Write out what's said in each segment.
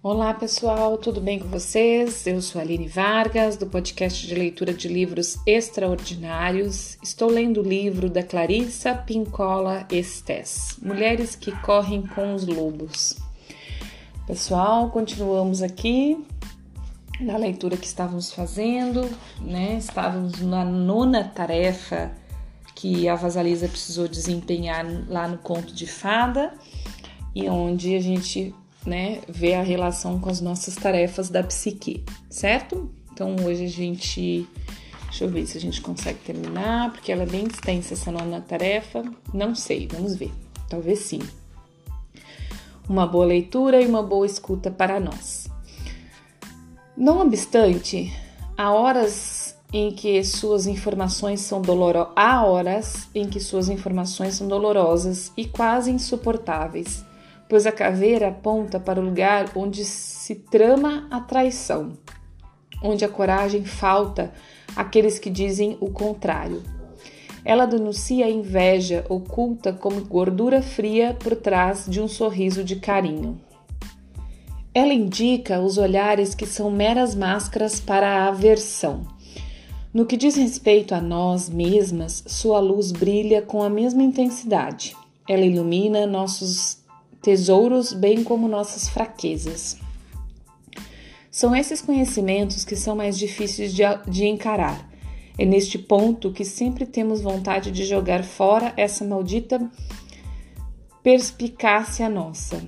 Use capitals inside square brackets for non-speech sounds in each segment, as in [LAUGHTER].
Olá pessoal, tudo bem com vocês? Eu sou Aline Vargas, do podcast de leitura de livros extraordinários. Estou lendo o livro da Clarissa Pincola Estes, Mulheres que Correm com os Lobos. Pessoal, continuamos aqui na leitura que estávamos fazendo, né? Estávamos na nona tarefa que a Vasalisa precisou desempenhar lá no conto de fada e onde a gente né, ver a relação com as nossas tarefas da psique, certo? Então hoje a gente. Deixa eu ver se a gente consegue terminar, porque ela é bem extensa essa nona tarefa. Não sei, vamos ver. Talvez sim. Uma boa leitura e uma boa escuta para nós. Não obstante, há horas em que suas informações são dolorosas, há horas em que suas informações são dolorosas e quase insuportáveis pois a caveira aponta para o lugar onde se trama a traição, onde a coragem falta àqueles que dizem o contrário. Ela denuncia a inveja oculta como gordura fria por trás de um sorriso de carinho. Ela indica os olhares que são meras máscaras para a aversão. No que diz respeito a nós mesmas, sua luz brilha com a mesma intensidade. Ela ilumina nossos tesouros, bem como nossas fraquezas. São esses conhecimentos que são mais difíceis de, de encarar. É neste ponto que sempre temos vontade de jogar fora essa maldita perspicácia nossa.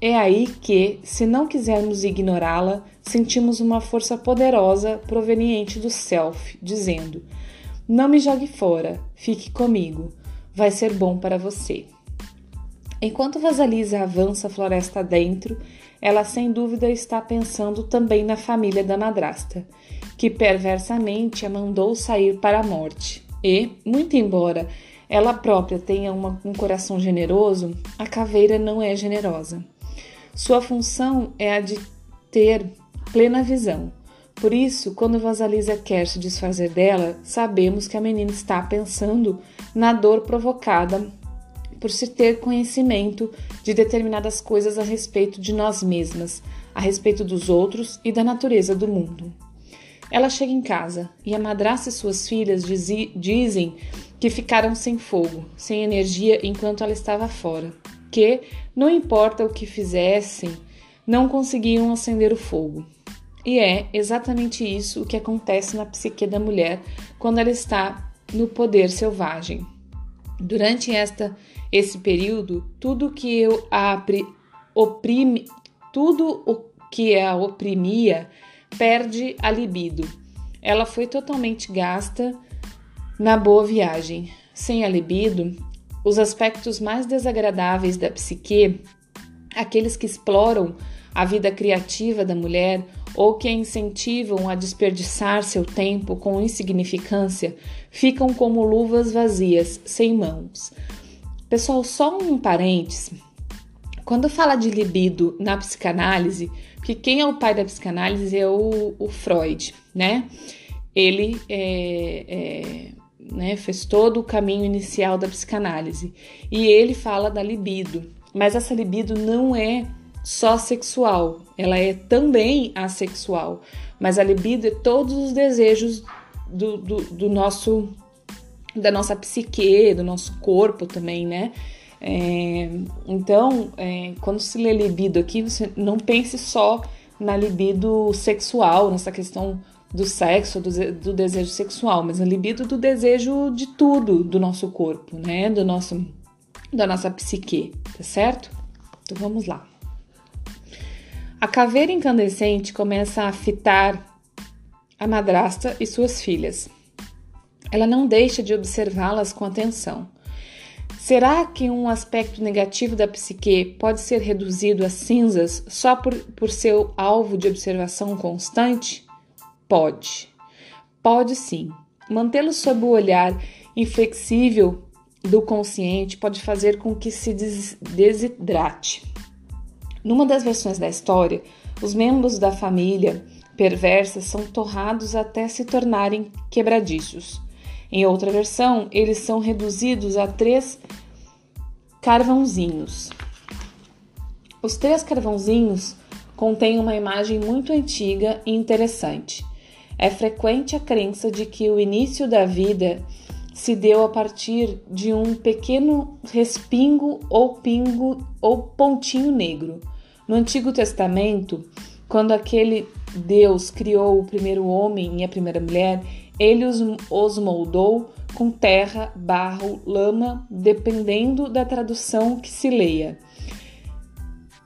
É aí que, se não quisermos ignorá-la, sentimos uma força poderosa proveniente do self, dizendo: Não me jogue fora, fique comigo, vai ser bom para você. Enquanto Vasalisa avança a floresta dentro, ela sem dúvida está pensando também na família da madrasta, que perversamente a mandou sair para a morte. E, muito embora ela própria tenha uma, um coração generoso, a caveira não é generosa. Sua função é a de ter plena visão. Por isso, quando Vasalisa quer se desfazer dela, sabemos que a menina está pensando na dor provocada por se ter conhecimento de determinadas coisas a respeito de nós mesmas, a respeito dos outros e da natureza do mundo. Ela chega em casa e a madrasta e suas filhas dizem que ficaram sem fogo, sem energia enquanto ela estava fora, que, não importa o que fizessem, não conseguiam acender o fogo. E é exatamente isso o que acontece na psique da mulher quando ela está no poder selvagem. Durante esta esse período, tudo que eu oprime, tudo o que a oprimia perde a libido. Ela foi totalmente gasta na boa viagem. Sem a libido, os aspectos mais desagradáveis da psique, aqueles que exploram a vida criativa da mulher ou que a incentivam a desperdiçar seu tempo com insignificância, ficam como luvas vazias, sem mãos. Pessoal, só um parêntese. Quando fala de libido na psicanálise, que quem é o pai da psicanálise é o, o Freud, né? Ele é, é, né, fez todo o caminho inicial da psicanálise e ele fala da libido, mas essa libido não é só sexual, ela é também assexual, mas a libido é todos os desejos do, do, do nosso da nossa psique, do nosso corpo também, né? É, então, é, quando se lê libido aqui, você não pense só na libido sexual, nessa questão do sexo, do, do desejo sexual, mas a libido do desejo de tudo do nosso corpo, né? Do nosso, da nossa psique, tá certo? Então vamos lá. A caveira incandescente começa a fitar a madrasta e suas filhas. Ela não deixa de observá-las com atenção. Será que um aspecto negativo da psique pode ser reduzido a cinzas só por, por seu alvo de observação constante? Pode. Pode sim. Mantê-lo sob o olhar inflexível do consciente pode fazer com que se desidrate. Numa das versões da história, os membros da família perversa são torrados até se tornarem quebradiços. Em outra versão, eles são reduzidos a três carvãozinhos. Os três carvãozinhos contém uma imagem muito antiga e interessante. É frequente a crença de que o início da vida se deu a partir de um pequeno respingo ou pingo ou pontinho negro. No Antigo Testamento, quando aquele Deus criou o primeiro homem e a primeira mulher, ele os, os moldou com terra, barro, lama, dependendo da tradução que se leia.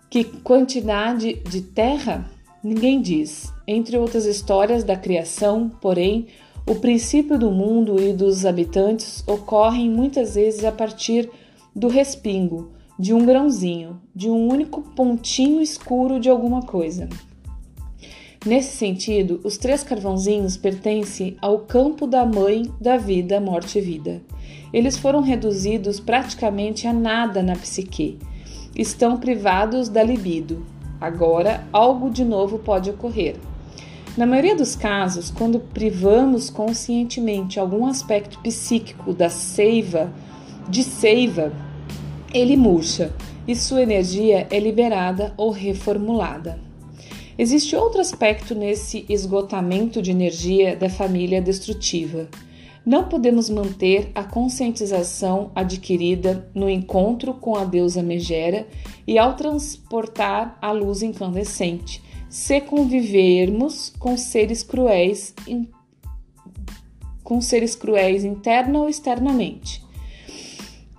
Que quantidade de terra? Ninguém diz. Entre outras histórias da criação, porém, o princípio do mundo e dos habitantes ocorrem muitas vezes a partir do respingo, de um grãozinho, de um único pontinho escuro de alguma coisa. Nesse sentido, os três carvãozinhos pertencem ao campo da mãe da vida, morte e vida. Eles foram reduzidos praticamente a nada na psique. Estão privados da libido. Agora, algo de novo pode ocorrer. Na maioria dos casos, quando privamos conscientemente algum aspecto psíquico da seiva, de seiva, ele murcha e sua energia é liberada ou reformulada. Existe outro aspecto nesse esgotamento de energia da família destrutiva. Não podemos manter a conscientização adquirida no encontro com a deusa Megera e ao transportar a luz incandescente, se convivermos com seres cruéis, com seres cruéis interna ou externamente.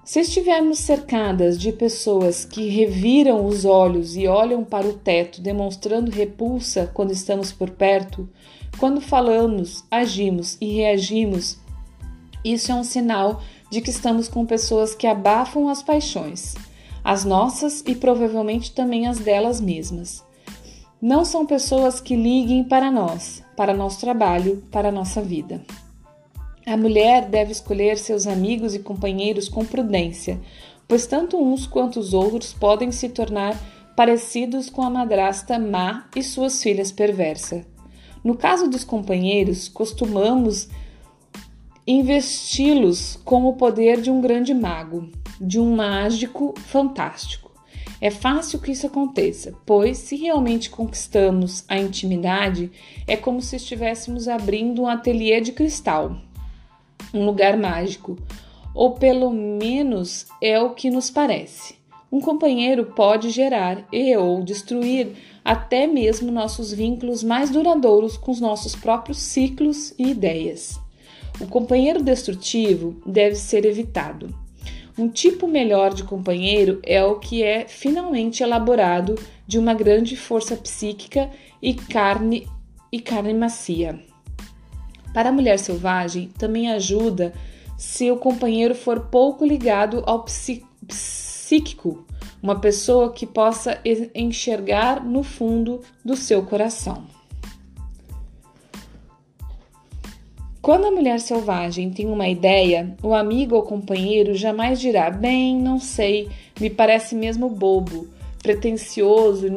Se estivermos cercadas de pessoas que reviram os olhos e olham para o teto, demonstrando repulsa quando estamos por perto, quando falamos, agimos e reagimos, isso é um sinal de que estamos com pessoas que abafam as paixões, as nossas e provavelmente também as delas mesmas não são pessoas que liguem para nós, para nosso trabalho, para nossa vida. A mulher deve escolher seus amigos e companheiros com prudência, pois tanto uns quanto os outros podem se tornar parecidos com a madrasta má e suas filhas perversa. No caso dos companheiros, costumamos investi-los com o poder de um grande mago, de um mágico fantástico. É fácil que isso aconteça, pois se realmente conquistamos a intimidade, é como se estivéssemos abrindo um ateliê de cristal, um lugar mágico, ou pelo menos é o que nos parece. Um companheiro pode gerar e ou destruir até mesmo nossos vínculos mais duradouros com os nossos próprios ciclos e ideias. O companheiro destrutivo deve ser evitado. Um tipo melhor de companheiro é o que é finalmente elaborado de uma grande força psíquica e carne e carne macia. Para a mulher selvagem, também ajuda se o companheiro for pouco ligado ao psíquico, uma pessoa que possa enxergar no fundo do seu coração. Quando a mulher selvagem tem uma ideia, o amigo ou companheiro jamais dirá: Bem, não sei, me parece mesmo bobo, pretensioso,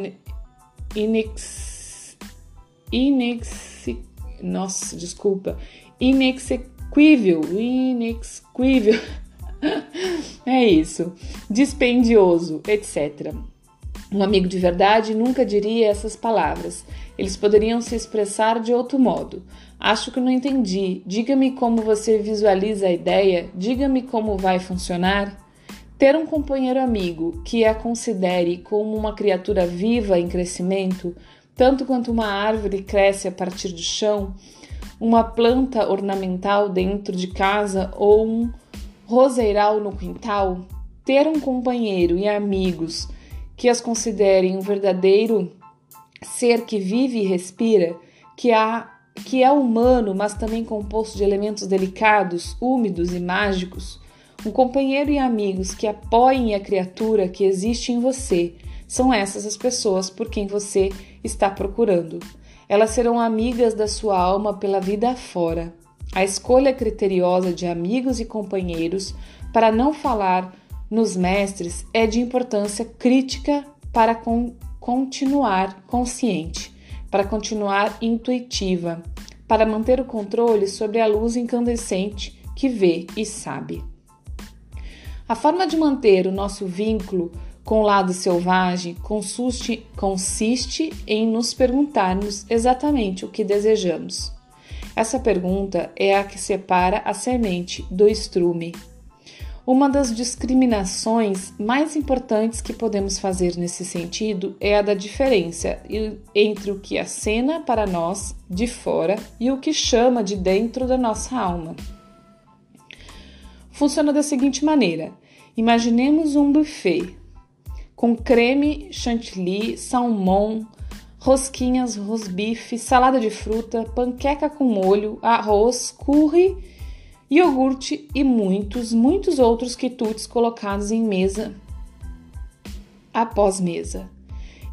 inex. inex nossa, desculpa. Inexequível, inexequível. [LAUGHS] é isso. Dispendioso, etc. Um amigo de verdade nunca diria essas palavras. Eles poderiam se expressar de outro modo. Acho que não entendi. Diga-me como você visualiza a ideia, diga-me como vai funcionar. Ter um companheiro amigo que a considere como uma criatura viva em crescimento, tanto quanto uma árvore cresce a partir do chão, uma planta ornamental dentro de casa ou um roseiral no quintal, ter um companheiro e amigos que as considerem um verdadeiro ser que vive e respira, que há que é humano, mas também composto de elementos delicados, úmidos e mágicos, um companheiro e amigos que apoiem a criatura que existe em você. São essas as pessoas por quem você está procurando. Elas serão amigas da sua alma pela vida afora. A escolha criteriosa de amigos e companheiros, para não falar nos mestres, é de importância crítica para con continuar consciente para continuar intuitiva, para manter o controle sobre a luz incandescente que vê e sabe. A forma de manter o nosso vínculo com o lado selvagem consiste, consiste em nos perguntarmos exatamente o que desejamos. Essa pergunta é a que separa a semente do estrume. Uma das discriminações mais importantes que podemos fazer nesse sentido é a da diferença entre o que acena para nós de fora e o que chama de dentro da nossa alma. Funciona da seguinte maneira: imaginemos um buffet com creme chantilly, salmão, rosquinhas, rosbife, salada de fruta, panqueca com molho, arroz, curry, iogurte e muitos, muitos outros quitutes colocados em mesa após mesa.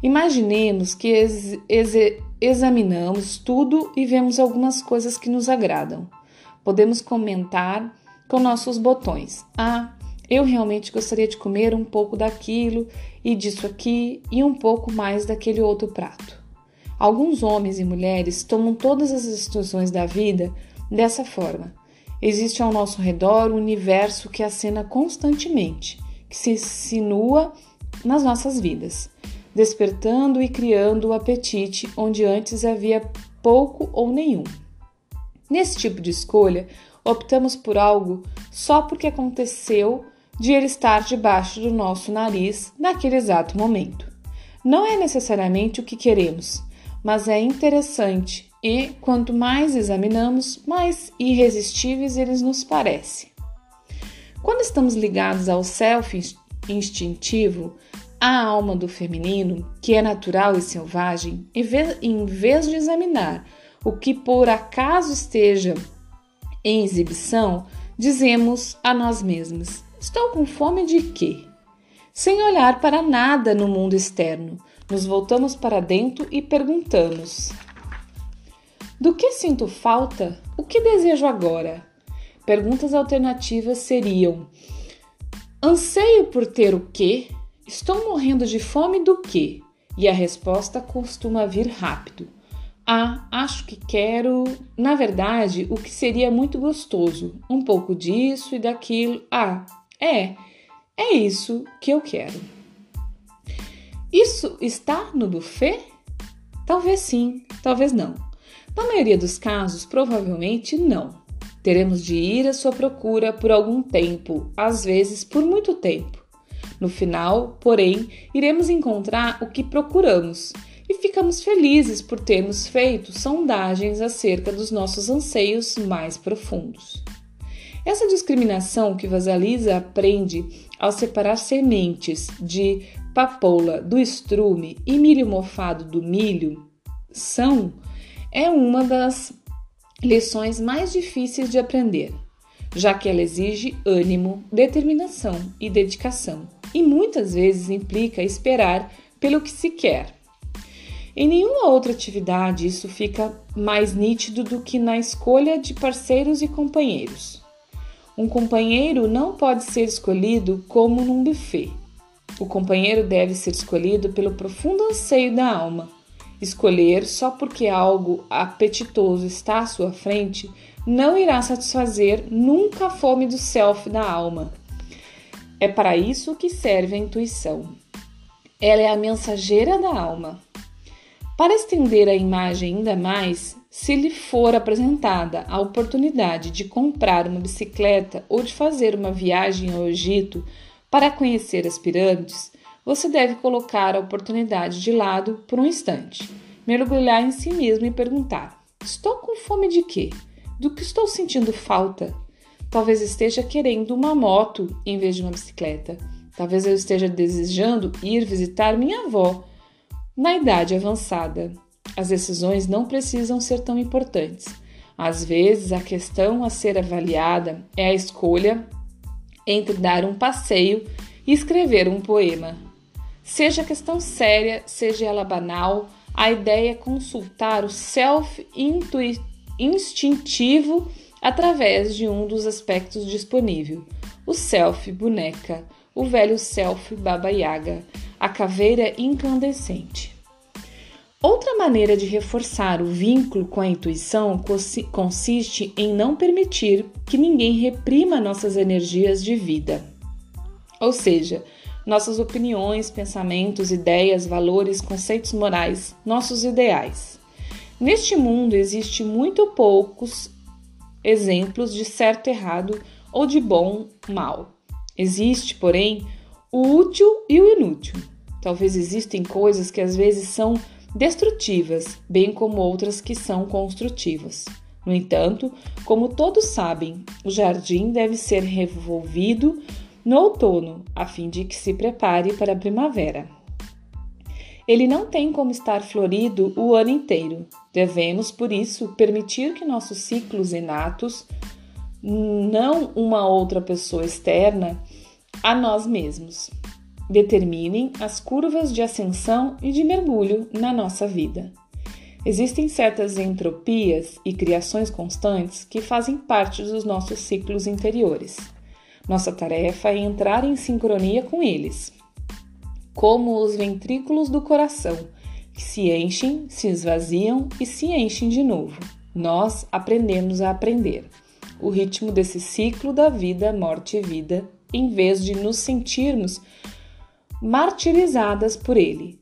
Imaginemos que ex ex examinamos tudo e vemos algumas coisas que nos agradam. Podemos comentar com nossos botões. Ah, eu realmente gostaria de comer um pouco daquilo e disso aqui e um pouco mais daquele outro prato. Alguns homens e mulheres tomam todas as situações da vida dessa forma. Existe ao nosso redor um universo que acena constantemente, que se insinua nas nossas vidas, despertando e criando o apetite onde antes havia pouco ou nenhum. Nesse tipo de escolha, optamos por algo só porque aconteceu de ele estar debaixo do nosso nariz naquele exato momento. Não é necessariamente o que queremos, mas é interessante e, quanto mais examinamos, mais irresistíveis eles nos parecem. Quando estamos ligados ao self instintivo, à alma do feminino, que é natural e selvagem, em vez de examinar o que por acaso esteja em exibição, dizemos a nós mesmas: Estou com fome de quê? Sem olhar para nada no mundo externo, nos voltamos para dentro e perguntamos: Do que sinto falta? O que desejo agora? Perguntas alternativas seriam: Anseio por ter o quê? Estou morrendo de fome do quê? E a resposta costuma vir rápido. Ah, acho que quero. Na verdade, o que seria muito gostoso. Um pouco disso e daquilo. Ah, é, é isso que eu quero. Isso está no buffet? Talvez sim, talvez não. Na maioria dos casos, provavelmente não. Teremos de ir à sua procura por algum tempo, às vezes por muito tempo. No final, porém, iremos encontrar o que procuramos e ficamos felizes por termos feito sondagens acerca dos nossos anseios mais profundos. Essa discriminação que Vasalisa aprende ao separar sementes de papoula do estrume e milho mofado do milho são é uma das lições mais difíceis de aprender, já que ela exige ânimo, determinação e dedicação, e muitas vezes implica esperar pelo que se quer. Em nenhuma outra atividade isso fica mais nítido do que na escolha de parceiros e companheiros. Um companheiro não pode ser escolhido como num buffet. O companheiro deve ser escolhido pelo profundo anseio da alma. Escolher só porque algo apetitoso está à sua frente não irá satisfazer nunca a fome do self da alma. É para isso que serve a intuição. Ela é a mensageira da alma. Para estender a imagem ainda mais, se lhe for apresentada a oportunidade de comprar uma bicicleta ou de fazer uma viagem ao Egito para conhecer as pirâmides, você deve colocar a oportunidade de lado por um instante, mergulhar em si mesmo e perguntar: Estou com fome de quê? Do que estou sentindo falta? Talvez esteja querendo uma moto em vez de uma bicicleta. Talvez eu esteja desejando ir visitar minha avó na idade avançada. As decisões não precisam ser tão importantes. Às vezes, a questão a ser avaliada é a escolha entre dar um passeio e escrever um poema. Seja a questão séria, seja ela banal, a ideia é consultar o self instintivo através de um dos aspectos disponível: o self boneca, o velho self baba yaga, a caveira incandescente. Outra maneira de reforçar o vínculo com a intuição consiste em não permitir que ninguém reprima nossas energias de vida. Ou seja, nossas opiniões, pensamentos, ideias, valores, conceitos morais, nossos ideais. Neste mundo existe muito poucos exemplos de certo errado ou de bom mal. Existe, porém, o útil e o inútil. Talvez existem coisas que às vezes são destrutivas, bem como outras que são construtivas. No entanto, como todos sabem, o jardim deve ser revolvido no outono, a fim de que se prepare para a primavera. Ele não tem como estar florido o ano inteiro. Devemos, por isso, permitir que nossos ciclos inatos, não uma outra pessoa externa, a nós mesmos, determinem as curvas de ascensão e de mergulho na nossa vida. Existem certas entropias e criações constantes que fazem parte dos nossos ciclos interiores. Nossa tarefa é entrar em sincronia com eles, como os ventrículos do coração, que se enchem, se esvaziam e se enchem de novo. Nós aprendemos a aprender o ritmo desse ciclo da vida, morte e vida, em vez de nos sentirmos martirizadas por ele.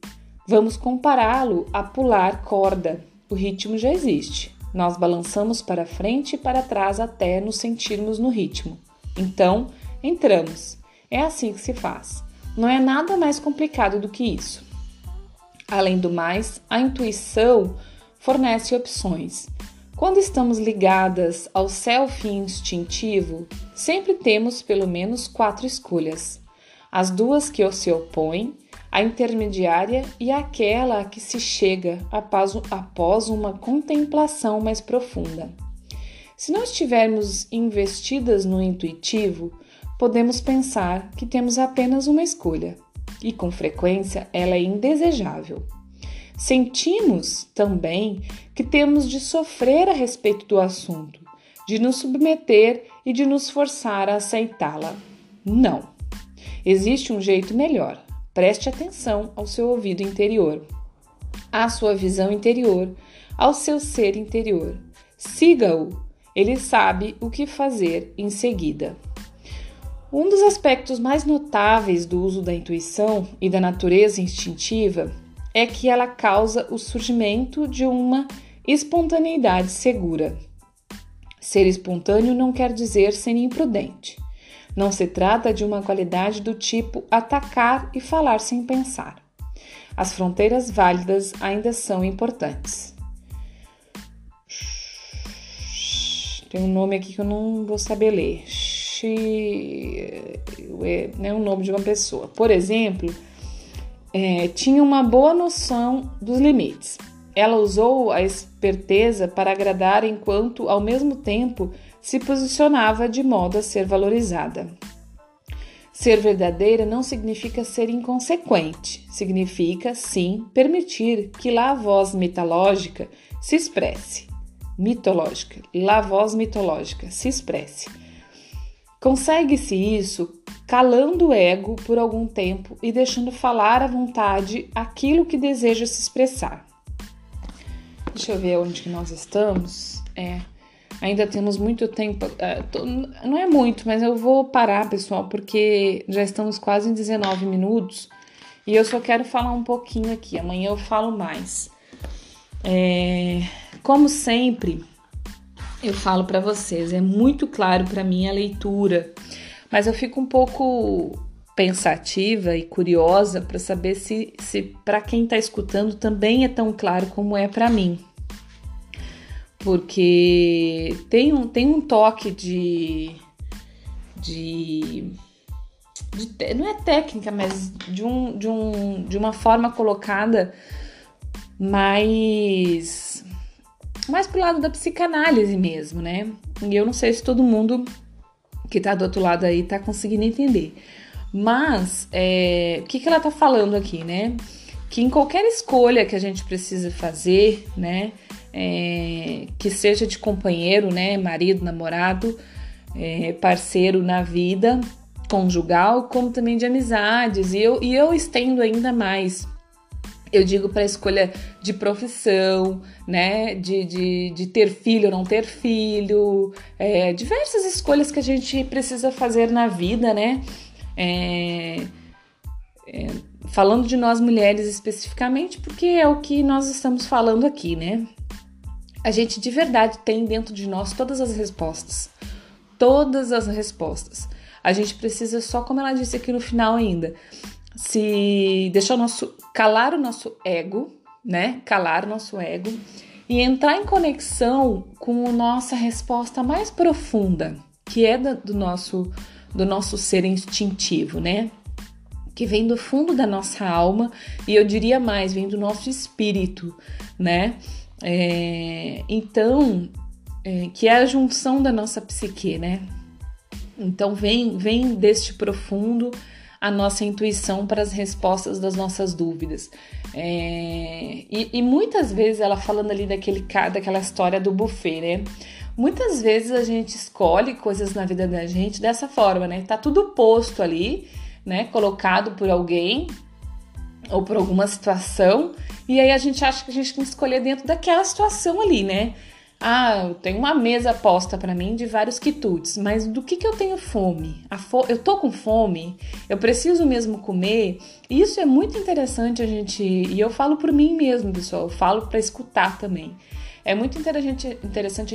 Vamos compará-lo a pular corda. O ritmo já existe. Nós balançamos para frente e para trás até nos sentirmos no ritmo. Então, entramos. É assim que se faz. Não é nada mais complicado do que isso. Além do mais, a intuição fornece opções. Quando estamos ligadas ao self instintivo, sempre temos pelo menos quatro escolhas: as duas que se opõem, a intermediária e aquela a que se chega após uma contemplação mais profunda. Se não estivermos investidas no intuitivo, podemos pensar que temos apenas uma escolha, e com frequência ela é indesejável. Sentimos também que temos de sofrer a respeito do assunto, de nos submeter e de nos forçar a aceitá-la. Não. Existe um jeito melhor. Preste atenção ao seu ouvido interior, à sua visão interior, ao seu ser interior. Siga-o, ele sabe o que fazer em seguida. Um dos aspectos mais notáveis do uso da intuição e da natureza instintiva é que ela causa o surgimento de uma espontaneidade segura. Ser espontâneo não quer dizer ser imprudente. Não se trata de uma qualidade do tipo atacar e falar sem pensar. As fronteiras válidas ainda são importantes. Tem um nome aqui que eu não vou saber ler. É o nome de uma pessoa. Por exemplo, é, tinha uma boa noção dos limites. Ela usou a esperteza para agradar enquanto, ao mesmo tempo, se posicionava de modo a ser valorizada. Ser verdadeira não significa ser inconsequente, significa, sim, permitir que lá a voz mitológica se expresse. Mitológica, lá a voz mitológica se expresse. Consegue-se isso calando o ego por algum tempo e deixando falar à vontade aquilo que deseja se expressar. Deixa eu ver onde que nós estamos. É. Ainda temos muito tempo. É, não é muito, mas eu vou parar, pessoal, porque já estamos quase em 19 minutos e eu só quero falar um pouquinho aqui. Amanhã eu falo mais. É, como sempre, eu falo para vocês, é muito claro para mim a leitura, mas eu fico um pouco pensativa e curiosa para saber se, se para quem está escutando também é tão claro como é para mim porque tem um, tem um toque de, de, de, não é técnica, mas de, um, de, um, de uma forma colocada mais mais pro lado da psicanálise mesmo, né? E eu não sei se todo mundo que tá do outro lado aí tá conseguindo entender. Mas é, o que, que ela tá falando aqui, né? Que em qualquer escolha que a gente precisa fazer, né? é, que seja de companheiro, né, marido, namorado, é, parceiro na vida conjugal, como também de amizades. E eu, e eu estendo ainda mais. Eu digo para escolha de profissão, né? De, de, de, ter filho ou não ter filho, é, diversas escolhas que a gente precisa fazer na vida, né? É, é, falando de nós mulheres especificamente, porque é o que nós estamos falando aqui, né? A gente de verdade tem dentro de nós todas as respostas. Todas as respostas. A gente precisa só, como ela disse aqui no final ainda, se deixar o nosso calar o nosso ego, né? Calar o nosso ego e entrar em conexão com a nossa resposta mais profunda, que é do nosso do nosso ser instintivo, né? Que vem do fundo da nossa alma e eu diria mais, vem do nosso espírito, né? É, então, é, que é a junção da nossa psique, né? Então vem, vem deste profundo a nossa intuição para as respostas das nossas dúvidas. É, e, e, muitas vezes ela falando ali daquele, daquela história do buffet, né? Muitas vezes a gente escolhe coisas na vida da gente dessa forma, né? Tá tudo posto ali, né? Colocado por alguém ou por alguma situação, e aí a gente acha que a gente tem que escolher dentro daquela situação ali, né? Ah, eu tenho uma mesa posta para mim de vários quitutes, mas do que, que eu tenho fome? Fo eu tô com fome? Eu preciso mesmo comer? Isso é muito interessante a gente. E eu falo por mim mesmo, pessoal, eu falo para escutar também. É muito interessante,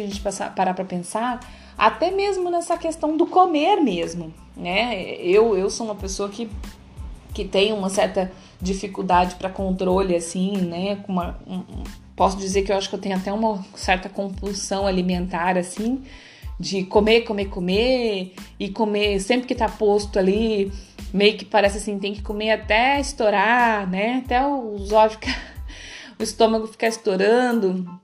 a gente passar, parar para pensar, até mesmo nessa questão do comer mesmo, né? Eu, eu sou uma pessoa que, que tem uma certa dificuldade para controle, assim, né? Com uma, um, posso dizer que eu acho que eu tenho até uma certa compulsão alimentar, assim, de comer, comer, comer e comer sempre que tá posto ali, meio que parece assim, tem que comer até estourar, né? Até os ficar, [LAUGHS] o estômago ficar estourando.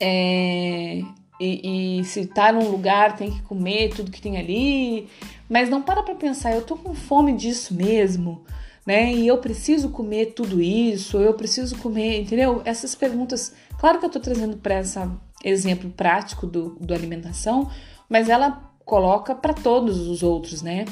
É, e, e, se tá num lugar tem que comer tudo que tem ali, mas não para pra pensar, eu tô com fome disso mesmo né? E eu preciso comer tudo isso, eu preciso comer, entendeu? Essas perguntas, claro que eu tô trazendo para esse exemplo prático do, do alimentação, mas ela coloca para todos os outros, né?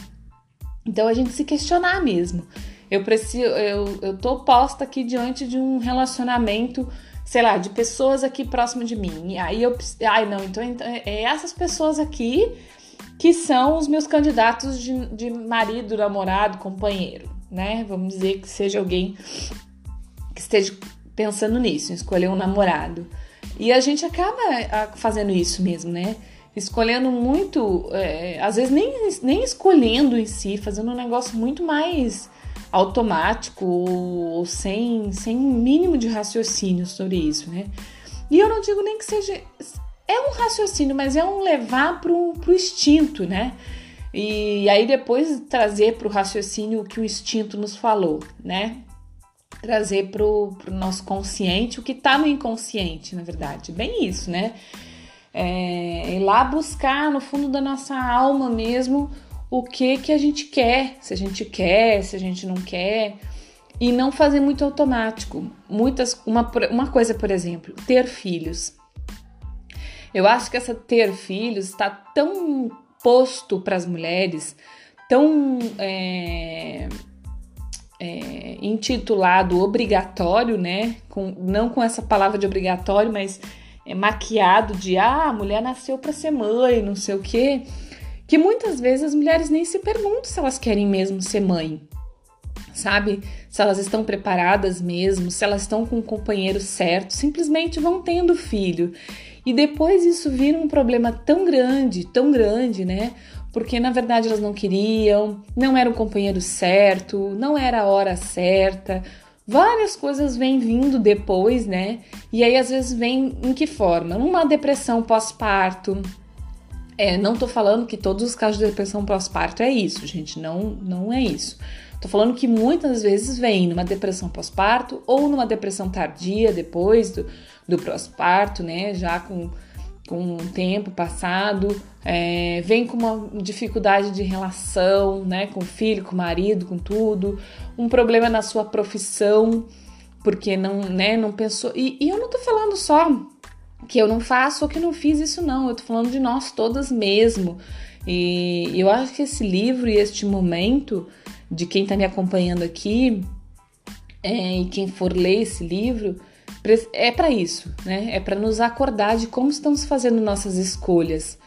Então a gente se questionar mesmo. Eu preciso, eu, eu tô posta aqui diante de um relacionamento, sei lá, de pessoas aqui próximo de mim. E aí eu, ai não, então, então é essas pessoas aqui que são os meus candidatos de, de marido, namorado, companheiro né? Vamos dizer que seja alguém que esteja pensando nisso, escolher um namorado. E a gente acaba fazendo isso mesmo, né? Escolhendo muito, é, às vezes nem, nem escolhendo em si, fazendo um negócio muito mais automático ou sem, sem mínimo de raciocínio sobre isso, né? E eu não digo nem que seja. É um raciocínio, mas é um levar pro, pro instinto, né? E aí depois trazer para o raciocínio o que o instinto nos falou, né? Trazer para o nosso consciente o que está no inconsciente, na verdade. Bem isso, né? É, ir lá buscar no fundo da nossa alma mesmo o que que a gente quer, se a gente quer, se a gente não quer, e não fazer muito automático. Muitas, uma, uma coisa, por exemplo, ter filhos. Eu acho que essa ter filhos está tão posto para as mulheres, tão é, é, intitulado obrigatório, né? Com, não com essa palavra de obrigatório, mas é, maquiado de ah, a mulher nasceu para ser mãe, não sei o quê. Que muitas vezes as mulheres nem se perguntam se elas querem mesmo ser mãe, sabe? Se elas estão preparadas mesmo, se elas estão com o companheiro certo, simplesmente vão tendo filho. E depois isso vira um problema tão grande, tão grande, né? Porque na verdade elas não queriam, não era o companheiro certo, não era a hora certa. Várias coisas vêm vindo depois, né? E aí às vezes vem em que forma? Uma depressão pós-parto. É, não tô falando que todos os casos de depressão pós-parto é isso, gente, não, não é isso. Tô falando que muitas vezes vem numa depressão pós-parto ou numa depressão tardia depois do, do pós-parto, né? Já com, com tempo passado, é, vem com uma dificuldade de relação, né? Com o filho, com o marido, com tudo, um problema na sua profissão, porque não, né? Não pensou. E, e eu não tô falando só que eu não faço ou que eu não fiz isso, não. Eu tô falando de nós todas mesmo. E eu acho que esse livro e este momento de quem está me acompanhando aqui é, e quem for ler esse livro é para isso, né? É para nos acordar de como estamos fazendo nossas escolhas,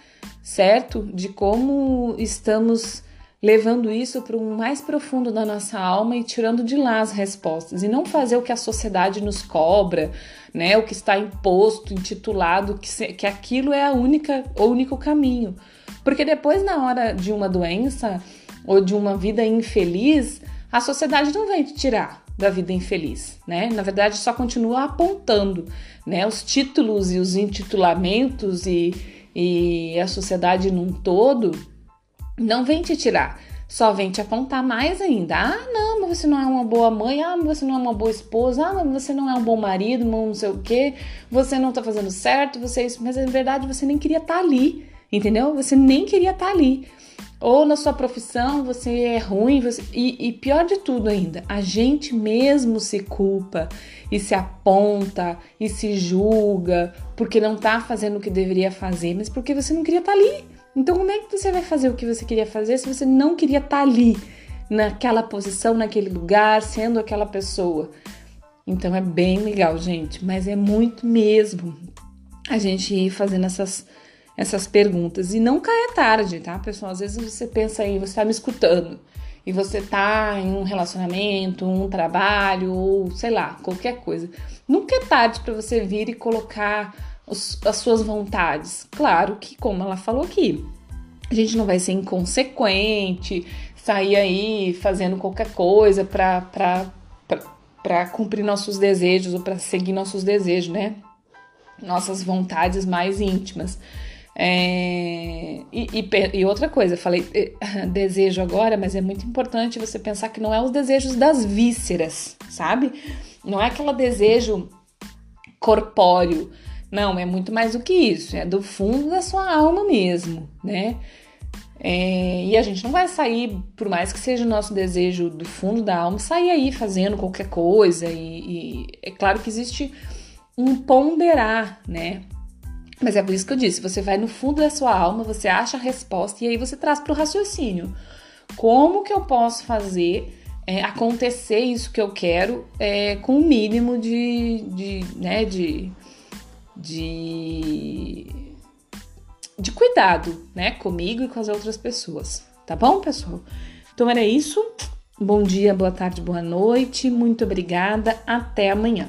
certo? De como estamos levando isso para o mais profundo da nossa alma e tirando de lá as respostas, e não fazer o que a sociedade nos cobra, né? O que está imposto, intitulado, que, se, que aquilo é a única, o único caminho. Porque depois, na hora de uma doença ou de uma vida infeliz, a sociedade não vai te tirar da vida infeliz, né? Na verdade, só continua apontando, né? Os títulos e os intitulamentos e, e a sociedade num todo não vem te tirar, só vem te apontar mais ainda. Ah, não, mas você não é uma boa mãe, ah, mas você não é uma boa esposa, ah, mas você não é um bom marido, não sei o quê, você não tá fazendo certo, você é isso, mas na verdade você nem queria estar tá ali, entendeu? Você nem queria estar tá ali ou na sua profissão você é ruim, você... E, e, pior de tudo ainda, a gente mesmo se culpa e se aponta e se julga porque não tá fazendo o que deveria fazer, mas porque você não queria estar tá ali. Então, como é que você vai fazer o que você queria fazer se você não queria estar tá ali, naquela posição, naquele lugar, sendo aquela pessoa? Então, é bem legal, gente, mas é muito mesmo a gente ir fazendo essas essas perguntas. E não é tarde, tá, pessoal? Às vezes você pensa aí, você tá me escutando e você tá em um relacionamento, um trabalho, ou sei lá, qualquer coisa. Nunca é tarde para você vir e colocar os, as suas vontades. Claro que, como ela falou aqui, a gente não vai ser inconsequente, sair aí fazendo qualquer coisa para cumprir nossos desejos ou para seguir nossos desejos, né? Nossas vontades mais íntimas. É, e, e, e, outra coisa, falei [LAUGHS] desejo agora, mas é muito importante você pensar que não é os desejos das vísceras, sabe? Não é aquele desejo corpóreo. Não, é muito mais do que isso, é do fundo da sua alma mesmo, né? É, e a gente não vai sair, por mais que seja o nosso desejo do fundo da alma, sair aí fazendo qualquer coisa. E, e é claro que existe um ponderar, né? Mas é por isso que eu disse: você vai no fundo da sua alma, você acha a resposta e aí você traz para o raciocínio. Como que eu posso fazer é, acontecer isso que eu quero é, com o mínimo de, de, né, de, de, de cuidado, né, comigo e com as outras pessoas. Tá bom, pessoal? Então era isso. Bom dia, boa tarde, boa noite. Muito obrigada. Até amanhã.